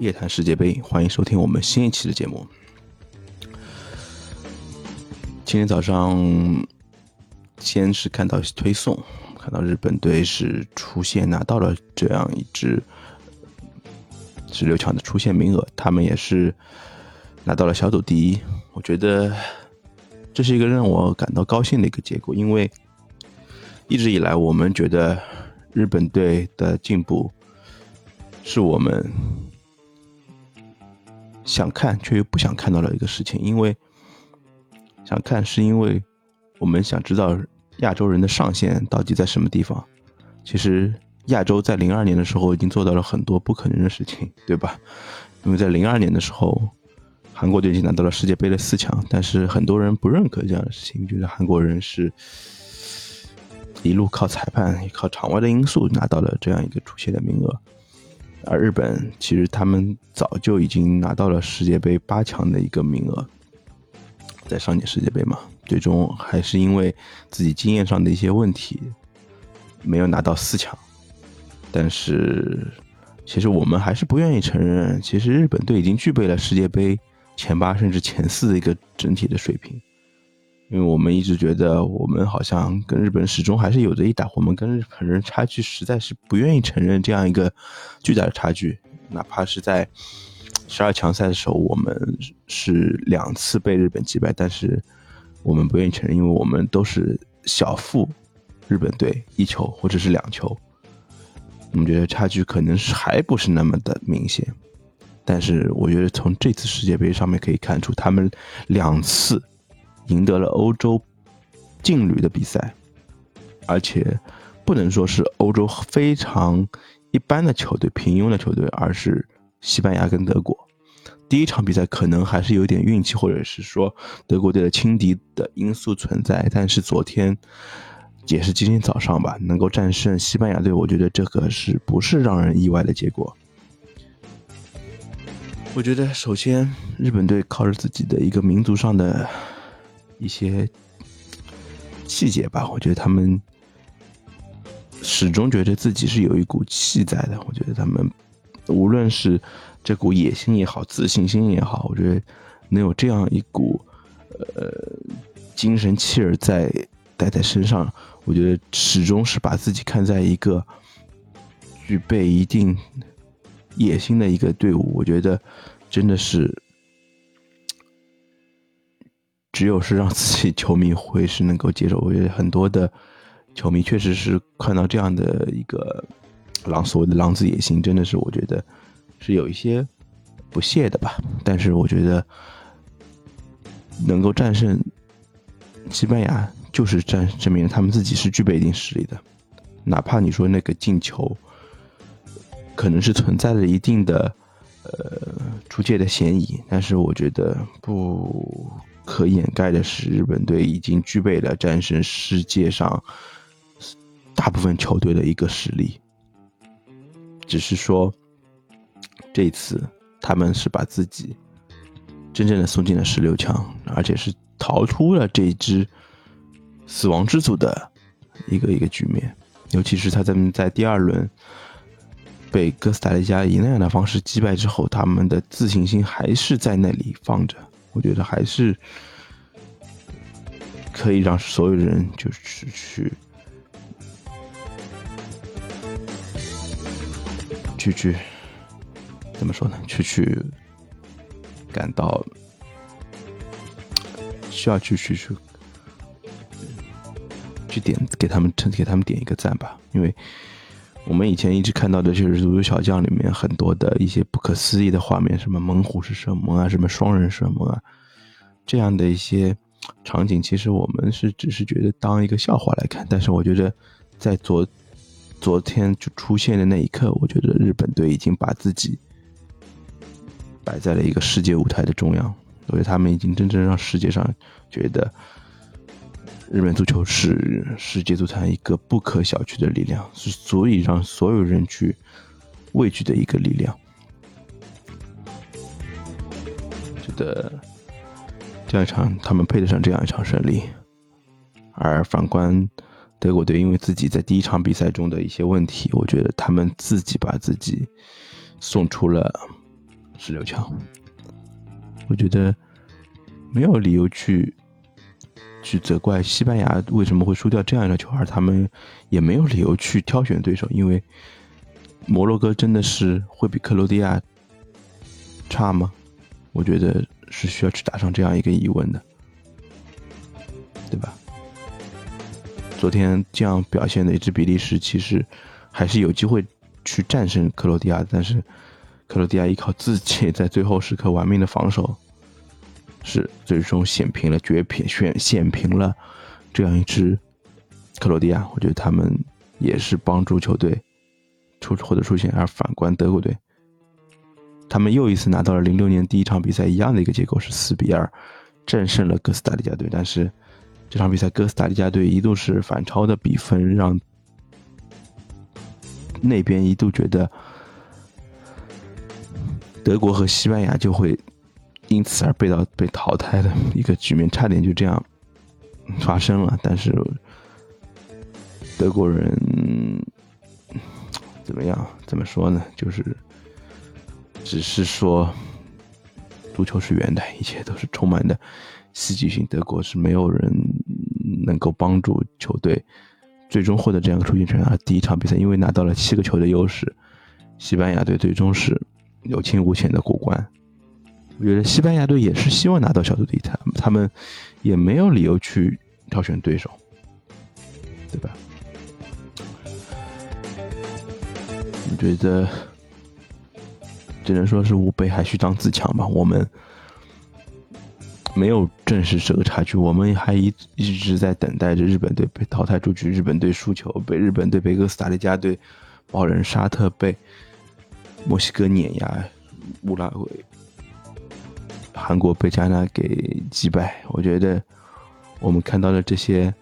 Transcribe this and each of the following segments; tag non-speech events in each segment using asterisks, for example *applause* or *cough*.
夜谈世界杯，欢迎收听我们新一期的节目。今天早上先是看到推送，看到日本队是出线拿到了这样一支十六强的出线名额，他们也是拿到了小组第一。我觉得这是一个让我感到高兴的一个结果，因为一直以来我们觉得日本队的进步是我们。想看却又不想看到的一个事情，因为想看是因为我们想知道亚洲人的上限到底在什么地方。其实亚洲在零二年的时候已经做到了很多不可能的事情，对吧？因为在零二年的时候，韩国队已经拿到了世界杯的四强，但是很多人不认可这样的事情，觉得韩国人是一路靠裁判、靠场外的因素拿到了这样一个出线的名额。而日本其实他们早就已经拿到了世界杯八强的一个名额，在上届世界杯嘛，最终还是因为自己经验上的一些问题，没有拿到四强。但是，其实我们还是不愿意承认，其实日本队已经具备了世界杯前八甚至前四的一个整体的水平。因为我们一直觉得，我们好像跟日本始终还是有着一打，我们跟日本人差距实在是不愿意承认这样一个巨大的差距。哪怕是在十二强赛的时候，我们是两次被日本击败，但是我们不愿意承认，因为我们都是小负日本队一球或者是两球。我们觉得差距可能是还不是那么的明显，但是我觉得从这次世界杯上面可以看出，他们两次。赢得了欧洲劲旅的比赛，而且不能说是欧洲非常一般的球队、平庸的球队，而是西班牙跟德国。第一场比赛可能还是有点运气，或者是说德国队的轻敌的因素存在。但是昨天也是今天早上吧，能够战胜西班牙队，我觉得这个是不是让人意外的结果？我觉得首先日本队靠着自己的一个民族上的。一些细节吧，我觉得他们始终觉得自己是有一股气在的。我觉得他们无论是这股野心也好，自信心也好，我觉得能有这样一股呃精神气儿在带在身上，我觉得始终是把自己看在一个具备一定野心的一个队伍。我觉得真的是。只有是让自己球迷会是能够接受，我觉得很多的球迷确实是看到这样的一个狼所谓的狼子野心，真的是我觉得是有一些不屑的吧。但是我觉得能够战胜西班牙，就是证证明他们自己是具备一定实力的。哪怕你说那个进球可能是存在了一定的呃出界的嫌疑，但是我觉得不。可掩盖的是，日本队已经具备了战胜世界上大部分球队的一个实力。只是说，这次他们是把自己真正的送进了十六强，而且是逃出了这一支死亡之组的一个一个局面。尤其是他在在第二轮被哥斯达黎加以那样的方式击败之后，他们的自信心还是在那里放着。我觉得还是可以让所有人就是去去去怎么说呢？去去感到需要去去去去点给他们给他们点一个赞吧，因为。我们以前一直看到的就是《足球小将》里面很多的一些不可思议的画面，什么猛虎式射门啊，什么双人射门啊，这样的一些场景，其实我们是只是觉得当一个笑话来看。但是我觉得，在昨昨天就出现的那一刻，我觉得日本队已经把自己摆在了一个世界舞台的中央，所以他们已经真正让世界上觉得。日本足球是世界足坛一个不可小觑的力量，是足以让所有人去畏惧的一个力量。觉得这样一场，他们配得上这样一场胜利。而反观德国队，因为自己在第一场比赛中的一些问题，我觉得他们自己把自己送出了十六强。我觉得没有理由去去责怪西班牙为什么会输掉这样一个球，而他们也没有理由去挑选对手，因为摩洛哥真的是会比克罗地亚差吗？我觉得是需要去打上这样一个疑问的，对吧？昨天这样表现的一支比利时，其实还是有机会去战胜克罗地亚，但是。克罗地亚依靠自己在最后时刻玩命的防守，是最终险平了绝平选险平了这样一支克罗地亚。我觉得他们也是帮助球队出或者出线。而反观德国队，他们又一次拿到了零六年第一场比赛一样的一个结果，是四比二战胜了哥斯达黎加队。但是这场比赛哥斯达黎加队一度是反超的比分，让那边一度觉得。德国和西班牙就会因此而被到被淘汰的一个局面，差点就这样发生了。但是德国人怎么样？怎么说呢？就是只是说，足球是圆的，一切都是充满的戏剧性。德国是没有人能够帮助球队最终获得这样的出线权。而第一场比赛因为拿到了七个球的优势，西班牙队最终是。有惊无险的过关，我觉得西班牙队也是希望拿到小组第一，他他们也没有理由去挑选对手，对吧？我觉得只能说是吾辈还需当自强吧。我们没有正视这个差距，我们还一一直在等待着日本队被淘汰出局，日本队输球，被日本队被哥斯达黎加队爆人，沙特被。墨西哥碾压乌拉圭，韩国被加纳给击败。我觉得我们看到的这些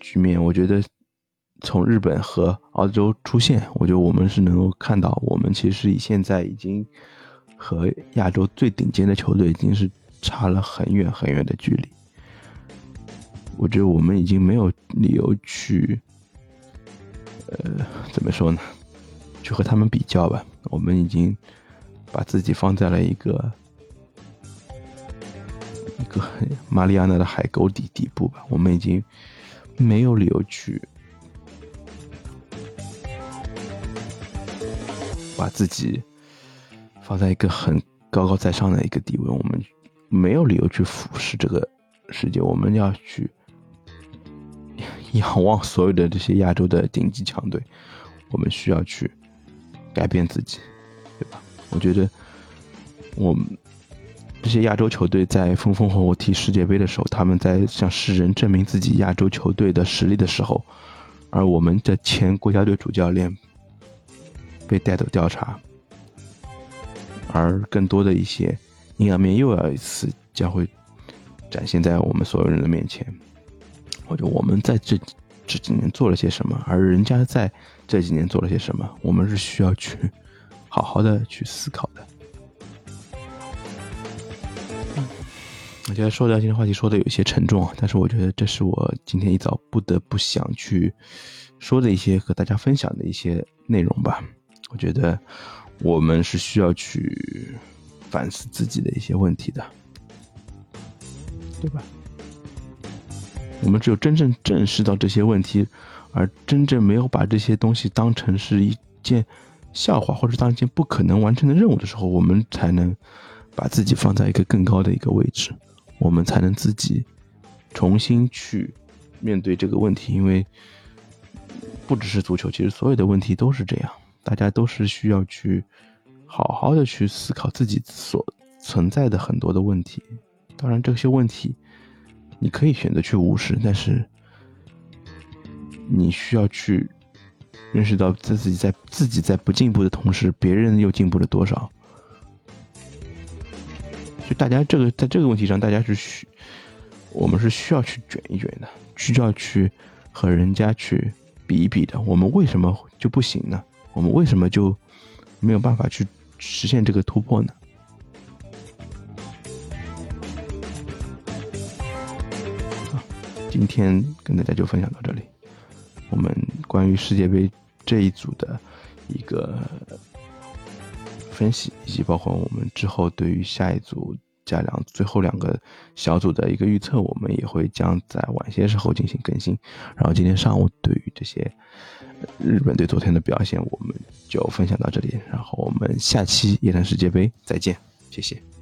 局面，我觉得从日本和澳洲出现，我觉得我们是能够看到，我们其实以现在已经和亚洲最顶尖的球队已经是差了很远很远的距离。我觉得我们已经没有理由去，呃，怎么说呢？去和他们比较吧，我们已经把自己放在了一个一个马里亚纳的海沟底底部吧，我们已经没有理由去把自己放在一个很高高在上的一个地位，我们没有理由去俯视这个世界，我们要去 *laughs* 仰望所有的这些亚洲的顶级强队，我们需要去。改变自己，对吧？我觉得，我们这些亚洲球队在风风火火踢世界杯的时候，他们在向世人证明自己亚洲球队的实力的时候，而我们的前国家队主教练被带走调查，而更多的一些阴暗面又要一次将会展现在我们所有人的面前。或者我们在这这几年做了些什么，而人家在。这几年做了些什么？我们是需要去好好的去思考的。我觉得说聊今天话题说的有些沉重啊，但是我觉得这是我今天一早不得不想去说的一些和大家分享的一些内容吧。我觉得我们是需要去反思自己的一些问题的，对吧？我们只有真正正视到这些问题。而真正没有把这些东西当成是一件笑话，或者当一件不可能完成的任务的时候，我们才能把自己放在一个更高的一个位置，我们才能自己重新去面对这个问题。因为不只是足球，其实所有的问题都是这样，大家都是需要去好好的去思考自己所存在的很多的问题。当然，这些问题你可以选择去无视，但是。你需要去认识到自己在自己在不进步的同时，别人又进步了多少？就大家这个在这个问题上，大家是需我们是需要去卷一卷的，需要去和人家去比一比的。我们为什么就不行呢？我们为什么就没有办法去实现这个突破呢？今天跟大家就分享到这里。我们关于世界杯这一组的一个分析，以及包括我们之后对于下一组加两最后两个小组的一个预测，我们也会将在晚些时候进行更新。然后今天上午对于这些日本队昨天的表现，我们就分享到这里。然后我们下期夜谈世界杯再见，谢谢。